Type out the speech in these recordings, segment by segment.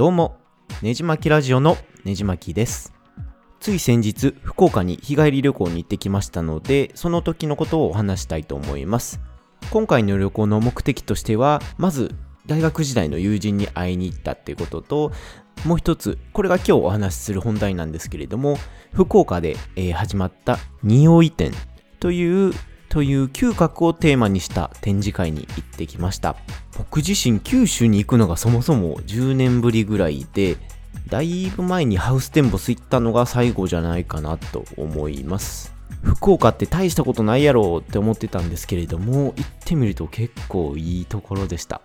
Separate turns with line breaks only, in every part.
どうも、ねじまきラジオのねじまきです。つい先日、福岡に日帰り旅行に行ってきましたので、その時のことをお話したいと思います。今回の旅行の目的としては、まず、大学時代の友人に会いに行ったっていうことと、もう一つ、これが今日お話しする本題なんですけれども、福岡で、えー始まった匂い展という、という嗅覚をテーマにした展示会に行ってきました。僕自身九州に行くのがそもそも10年ぶりぐらいで、だいぶ前にハウステンボス行ったのが最後じゃないかなと思います。福岡って大したことないやろって思ってたんですけれども、行ってみると結構いいところでした。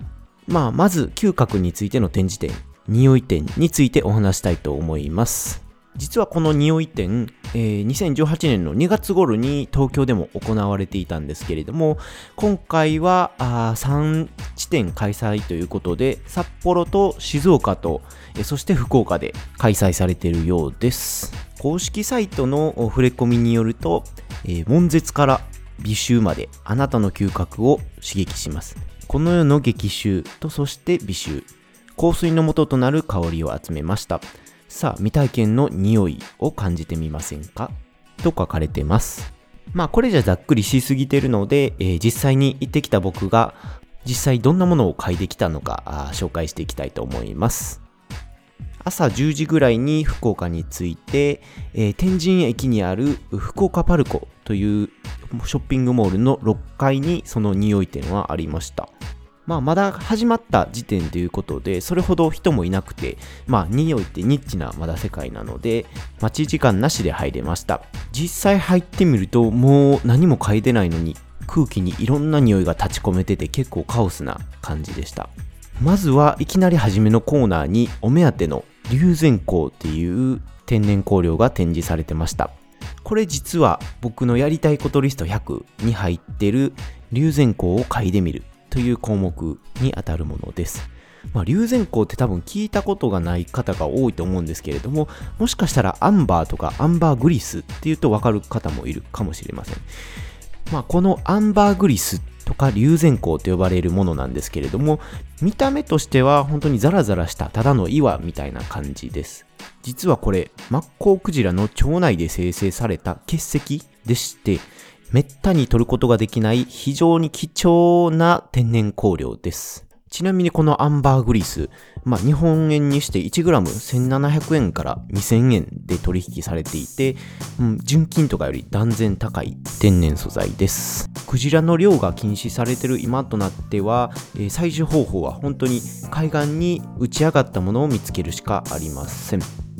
まあ、まず嗅覚についての展示展、匂い展についてお話したいと思います。実はこの匂い展、えー2018年の2月頃に東京でも行われていたんですけれども、今回はあ3地点開催ということで、札幌と静岡と、えーそして福岡で開催されているようです。公式サイトの触れ込みによると、えー悶絶から美臭まであなたの嗅覚を刺激します。この世の激臭とそして美臭。香水の元となる香りを集めました。さあ、未体験の匂いを感じてみませんか？と書かれてます。まあ、これじゃざっくりしすぎてるので、えー実際に行ってきた僕が、実際どんなものを嗅いできたのか紹介していきたいと思います。朝10時ぐらいに福岡に着いて、えー天神駅にある福岡パルコというショッピングモールの6階にその匂い店はありました。まあ、まだ始まった時点ということで、それほど人もいなくて、まあ、匂いってニッチなまだ世界なので、待ち時間なしで入れました。実際入ってみると、もう何も嗅いでないのに、空気にいろんな匂いが立ち込めてて結構カオスな感じでした。まずはいきなり初めのコーナーにお目当ての龍涎香っていう天然香料が展示されてました。これ実は僕のやりたいことリスト100に入ってる龍涎香を嗅いでみるという項目にあたるものです。まあ、龍涎香って多分聞いたことがない方が多いと思うんですけれども、もしかしたらアンバーとかアンバーグリスっていうとわかる方もいるかもしれません。まあ、このアンバーグリスとか龍涎香と呼ばれるものなんですけれども、見た目としては本当にザラザラしたただの岩みたいな感じです。実はこれ、マッコウクジラの腸内で生成された結石でして、めったに取ることができない非常に貴重な天然香料です。ちなみにこのアンバーグリス、まあ、日本円にして 1g1700 円から2000円で取引されていて、うん、純金とかより断然高い天然素材です。クジラの漁が禁止されてる今となっては、えー採取方法は本当に海岸に打ち上がったものを見つけるしかありません。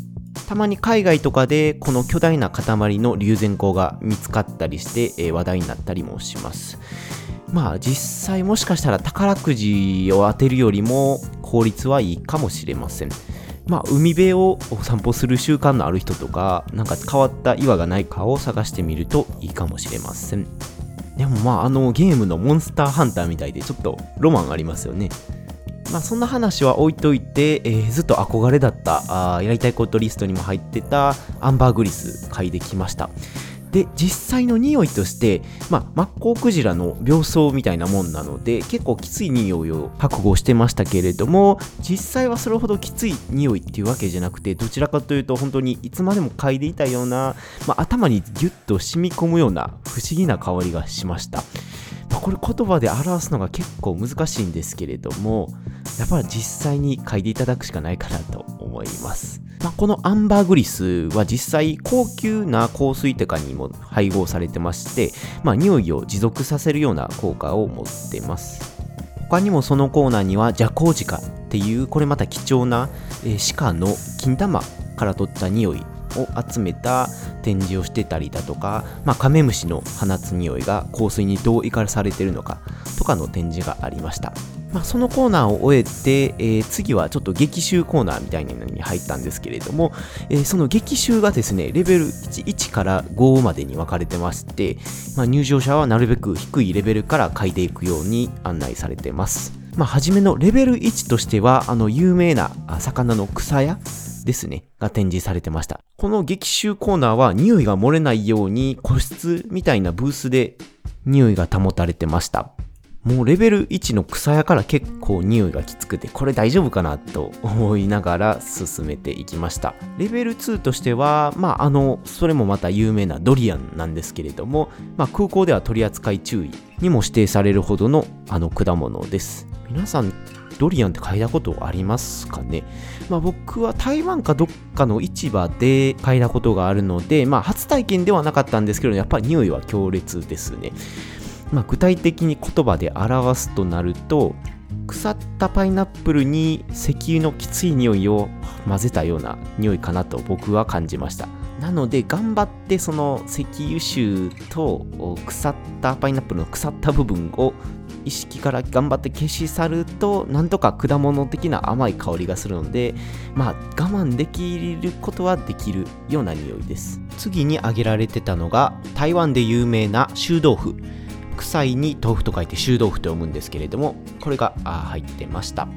たまに海外とかでこの巨大な塊の龍涎香が見つかったりして、えー話題になったりもします。まあ実際もしかしたら宝くじを当てるよりも効率はいいかもしれません。まあ海辺をお散歩する習慣のある人とか、なんか変わった岩がないかを探してみるといいかもしれません。でもまああのゲームのモンスターハンターみたいでちょっとロマンありますよね。まあそんな話は置いといて、えーずっと憧れだったあやりたいことリストにも入ってたアンバーグリス嗅いできました。で、実際の匂いとして、まあ、マッコウクジラの病巣みたいなもんなので、結構きつい匂いを覚悟してましたけれども、実際はそれほどきつい匂いっていうわけじゃなくて、どちらかというと本当にいつまでも嗅いでいたような、まあ、頭にギュッと染み込むような不思議な香りがしました。まあ、これ言葉で表すのが結構難しいんですけれども、やっぱり実際に嗅いでいただくしかないかなと思います。まあ、このアンバーグリスは実際高級な香水とかにも配合されてまして、まあ、匂いを持続させるような効果を持ってます。他にもそのコーナーにはジャコウジカっていうこれまた貴重な、え鹿の金玉から取った匂いを集めた展示をしてたりだとか、まあ、カメムシの放つ匂いが香水にどう生かされてるのかとかの展示がありました。まあ、そのコーナーを終えて、えー次はちょっと激臭コーナーみたいなのに入ったんですけれども、えーその激臭がですね、レベル 1, 1から5までに分かれてまして、まあ、入場者はなるべく低いレベルから嗅いでいくように案内されてます。まあ、初めのレベル1としては、あの、有名な魚の草屋ですね、が展示されてました。この激臭コーナーは匂いが漏れないように個室みたいなブースで匂いが保たれてました。もうレベル1の草屋から結構匂いがきつくて、これ大丈夫かなと思いながら進めていきました。レベル2としては、まあ、あの、それもまた有名なドリアンなんですけれども、まあ、空港では取り扱い注意にも指定されるほどのあの果物です。皆さん、ドリアンって嗅いだことありますかね？まあ僕は台湾かどっかの市場で嗅いだことがあるので、まあ初体験ではなかったんですけど、やっぱり匂いは強烈ですね。まあ、具体的に言葉で表すとなると腐ったパイナップルに石油のきつい匂いを混ぜたような匂いかなと僕は感じましたなので頑張ってその石油臭と腐ったパイナップルの腐った部分を意識から頑張って消し去るとなんとか果物的な甘い香りがするのでまあ我慢できることはできるような匂いです。次に挙げられてたのが台湾で有名な臭豆腐。臭いに豆腐と書いて臭豆腐と読むんですけれどもこれが入ってました。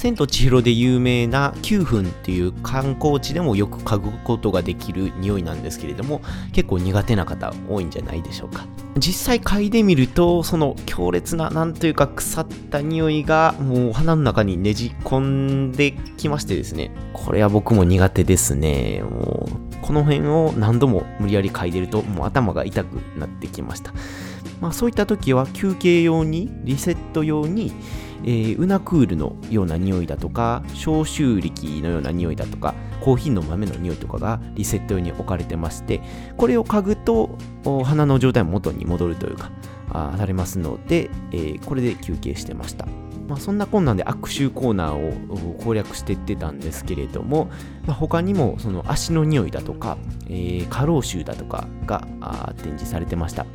千と千尋で有名な9分っていう観光地でもよく嗅ぐことができる匂いなんですけれども結構苦手な方多いんじゃないでしょうか。実際嗅いでみるとその強烈ななんというか腐った匂いがもう鼻の中にねじ込んできましてですねこれは僕も苦手ですね。もうこの辺を何度も無理やり嗅いでるともう頭が痛くなってきました。まあ、そういった時は休憩用にリセット用に、えー、ウナクールのような匂いだとか消臭力のような匂いだとかコーヒーの豆の匂いとかがリセット用に置かれてましてこれを嗅ぐと鼻の状態も元に戻るというかあされますので、えー、これで休憩してました。まあ、そんな困難で悪臭コーナーを攻略していってたんですけれども、まあ、他にもその足の匂いだとか、えー、過労臭だとかが展示されてました。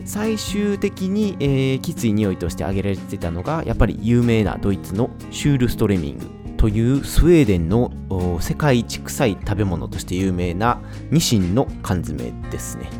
で最終的に、えー、きつい匂いとして挙げられてたのがやっぱり有名なドイツのシュールストレミングというスウェーデンの世界一臭い食べ物として有名なニシンの缶詰ですね。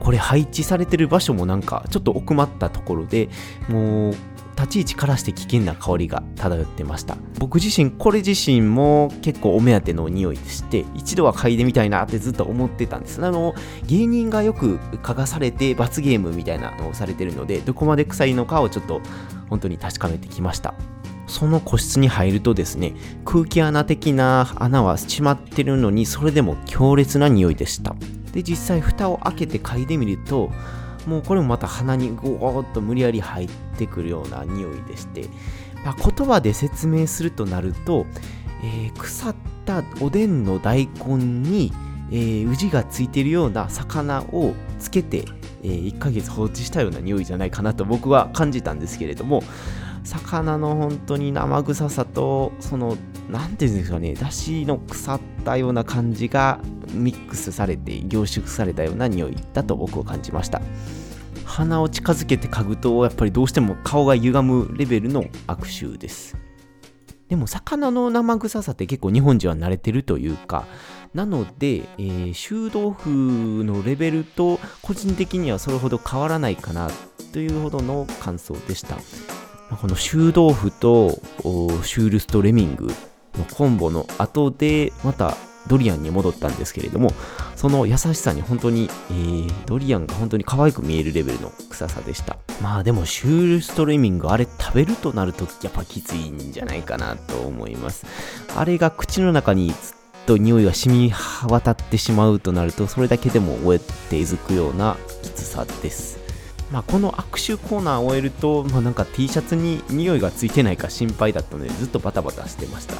これ配置されてる場所もなんかちょっと奥まったところでもう立ち位置からして危険な香りが漂ってました。僕自身これ自身も結構お目当ての匂いでして一度は嗅いでみたいなってずっと思ってたんです。あの芸人がよく嗅がされて罰ゲームみたいなのをされてるのでどこまで臭いのかをちょっと本当に確かめてきました。その個室に入るとですね空気穴的な穴は閉まってるのにそれでも強烈な匂いでした。で実際蓋を開けて嗅いでみるともうこれもまた鼻にゴーッと無理やり入ってくるような匂いでして、まあ、言葉で説明するとなると、えー、腐ったおでんの大根に、えー、宇治がついてるような魚をつけて、えー、1ヶ月放置したような匂いじゃないかなと僕は感じたんですけれども魚の本当に生臭さとその何て言うんですかねだしの腐ったような感じがミックスされて凝縮されたような匂いだと僕は感じました。鼻を近づけて嗅ぐとやっぱりどうしても顔が歪むレベルの悪臭です。でも魚の生臭さって結構日本人は慣れてるというかなので、えー、臭豆腐のレベルと個人的にはそれほど変わらないかなというほどの感想でした。この臭豆腐とシュールストレミングのコンボの後でまたドリアンに戻ったんですけれども、その優しさに本当に、えー、ドリアンが本当に可愛く見えるレベルの臭さでした。まあでも、シュールストレミング、あれ食べるとなるとやっぱきついんじゃないかなと思います。あれが口の中にずっと匂いが染み渡ってしまうとなると、それだけでも終えていずくようなきつさです。まあ、この握手コーナーを終えると、まあ、なんか T シャツに匂いがついてないか心配だったのでずっとバタバタしてました。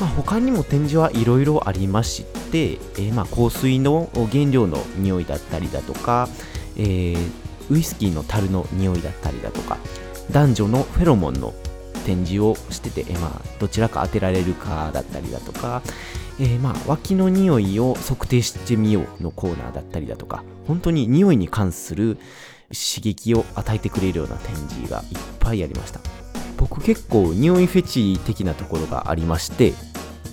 まあ、他にも展示はいろいろありまして、えー、まあ香水の原料の匂いだったりだとか、えー、ウイスキーの樽の匂いだったりだとか男女のフェロモンの展示をしてて、えー、まあ、どちらか当てられるかだったりだとか、えー、まあ脇の匂いを測定してみようのコーナーだったりだとか本当に匂いに関する刺激を与えてくれるような展示がいっぱいありました。僕結構匂いフェチ的なところがありまして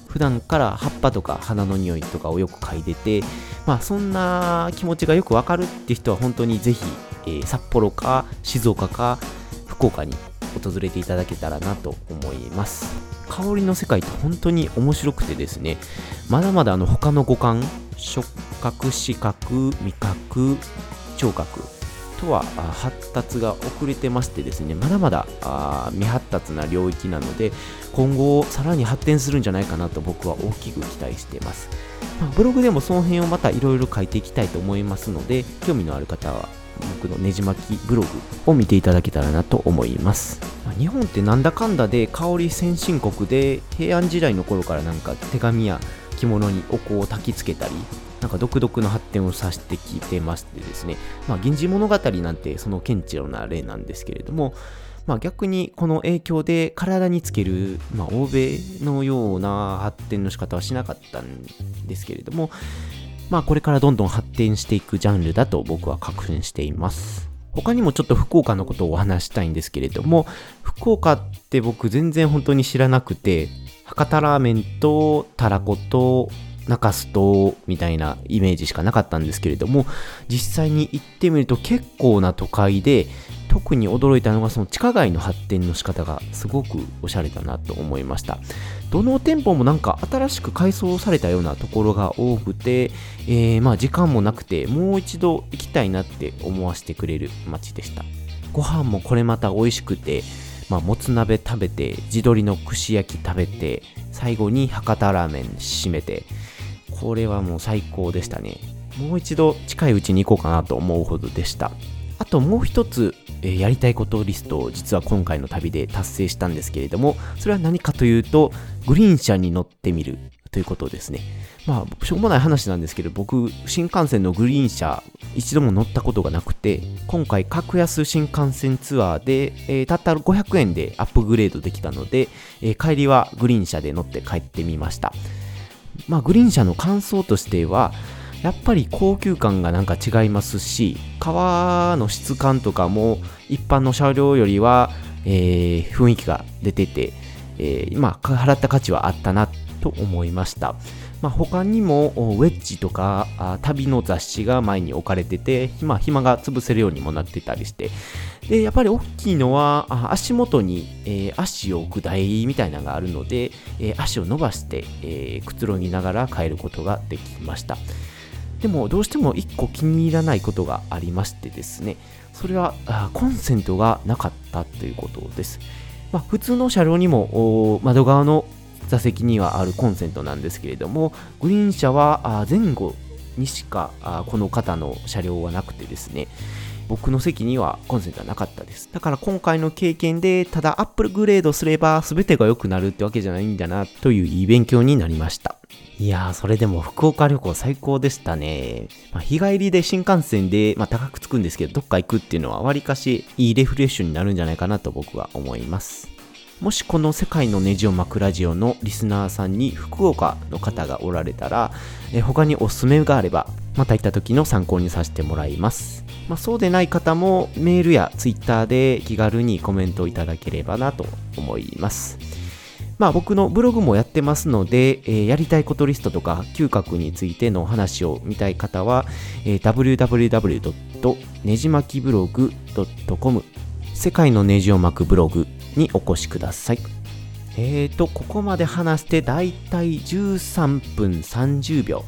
普段から葉っぱとか花の匂いとかをよく嗅いでてまあそんな気持ちがよくわかるって人は本当にぜひ、えー、札幌か静岡か福岡に訪れていただけたらなと思います。香りの世界って本当に面白くてですねまだまだあの他の五感触覚視覚味覚聴覚とは発達が遅れてましてですねまだまだ未発達な領域なので今後さらに発展するんじゃないかなと僕は大きく期待しています、まあ、ブログでもその辺をまたいろいろ書いていきたいと思いますので興味のある方は僕のねじ巻きブログを見ていただけたらなと思います、日本ってなんだかんだで香り先進国で平安時代の頃からなんか手紙や着物にお香を焚き付けたりなんか独特の発展をさせてきてましてですね、まあ、源氏物語なんてその顕著な例なんですけれども、まあ、逆にこの影響で体につける、まあ、欧米のような発展の仕方はしなかったんですけれども、まあ、これからどんどん発展していくジャンルだと僕は確信しています。他にもちょっと福岡のことをお話したいんですけれども、福岡って僕全然本当に知らなくて、博多ラーメンとたらこと中洲とみたいなイメージしかなかったんですけれども実際に行ってみると結構な都会で特に驚いたのがその地下街の発展の仕方がすごくおしゃれだなと思いました。どの店舗もなんか新しく改装されたようなところが多くて、えー、まあ時間もなくてもう一度行きたいなって思わせてくれる街でした。ご飯もこれまた美味しくてまあ、もつ鍋食べて地鶏の串焼き食べて最後に博多ラーメン締めてこれはもう最高でしたね。もう一度近いうちに行こうかなと思うほどでした。あともう一つ、えー、やりたいことリストを実は今回の旅で達成したんですけれどもそれは何かというとグリーン車に乗ってみるということですね。まあしょうもない話なんですけど僕新幹線のグリーン車一度も乗ったことがなくて今回格安新幹線ツアーで、えー、たった500円でアップグレードできたので、えー、帰りはグリーン車で乗って帰ってみました。まあグリーン車の感想としてはやっぱり高級感がなんか違いますし革の質感とかも一般の車両よりは、えー、雰囲気が出てて、えー、まあ払った価値はあったなと思いました。まあ、他にもウェッジとか旅の雑誌が前に置かれてて、まあ、暇が潰せるようにもなってたりして。でやっぱり大きいのは足元に、えー、足を置く台みたいなのがあるので、えー、足を伸ばして、えー、くつろぎながら帰ることができました。でもどうしても1個気に入らないことがありましてですね。それはコンセントがなかったということです、まあ、普通の車両にも窓側の座席にはあるコンセントなんですけれどもグリーン車は前後にしかこの方の車両はなくてですね僕の席にはコンセントはなかったです。だから今回の経験で、ただアップグレードすれば全てが良くなるってわけじゃないんだなといういい勉強になりました。いやー、それでも福岡旅行最高でしたね。まあ、日帰りで新幹線で、まあ、高くつくんですけど、どっか行くっていうのはわりかしいいレフレッシュになるんじゃないかなと僕は思います。もしこの世界のネジを巻くラジオのリスナーさんに福岡の方がおられたら、え他におすすめがあれば、また行った時の参考にさせてもらいます。まあ、そうでない方もメールやツイッターで気軽にコメントいただければなと思います。まあ僕のブログもやってますので、えー、やりたいことリストとか嗅覚についてのお話を見たい方は、えー、www. ねじまきブログ .com 世界のネジを巻くブログにお越しください。えーと、ここまで話してだいたい13分30秒。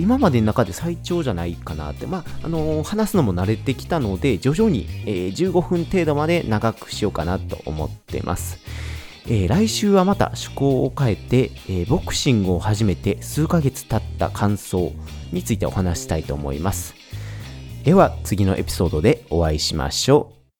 今までの中で最長じゃないかなって、まあ、あのー、話すのも慣れてきたので、徐々に、えー、15分程度まで長くしようかなと思ってます。えー、来週はまた趣向を変えて、えボクシングを始めて数ヶ月経った感想についてお話したいと思います。では次のエピソードでお会いしましょう。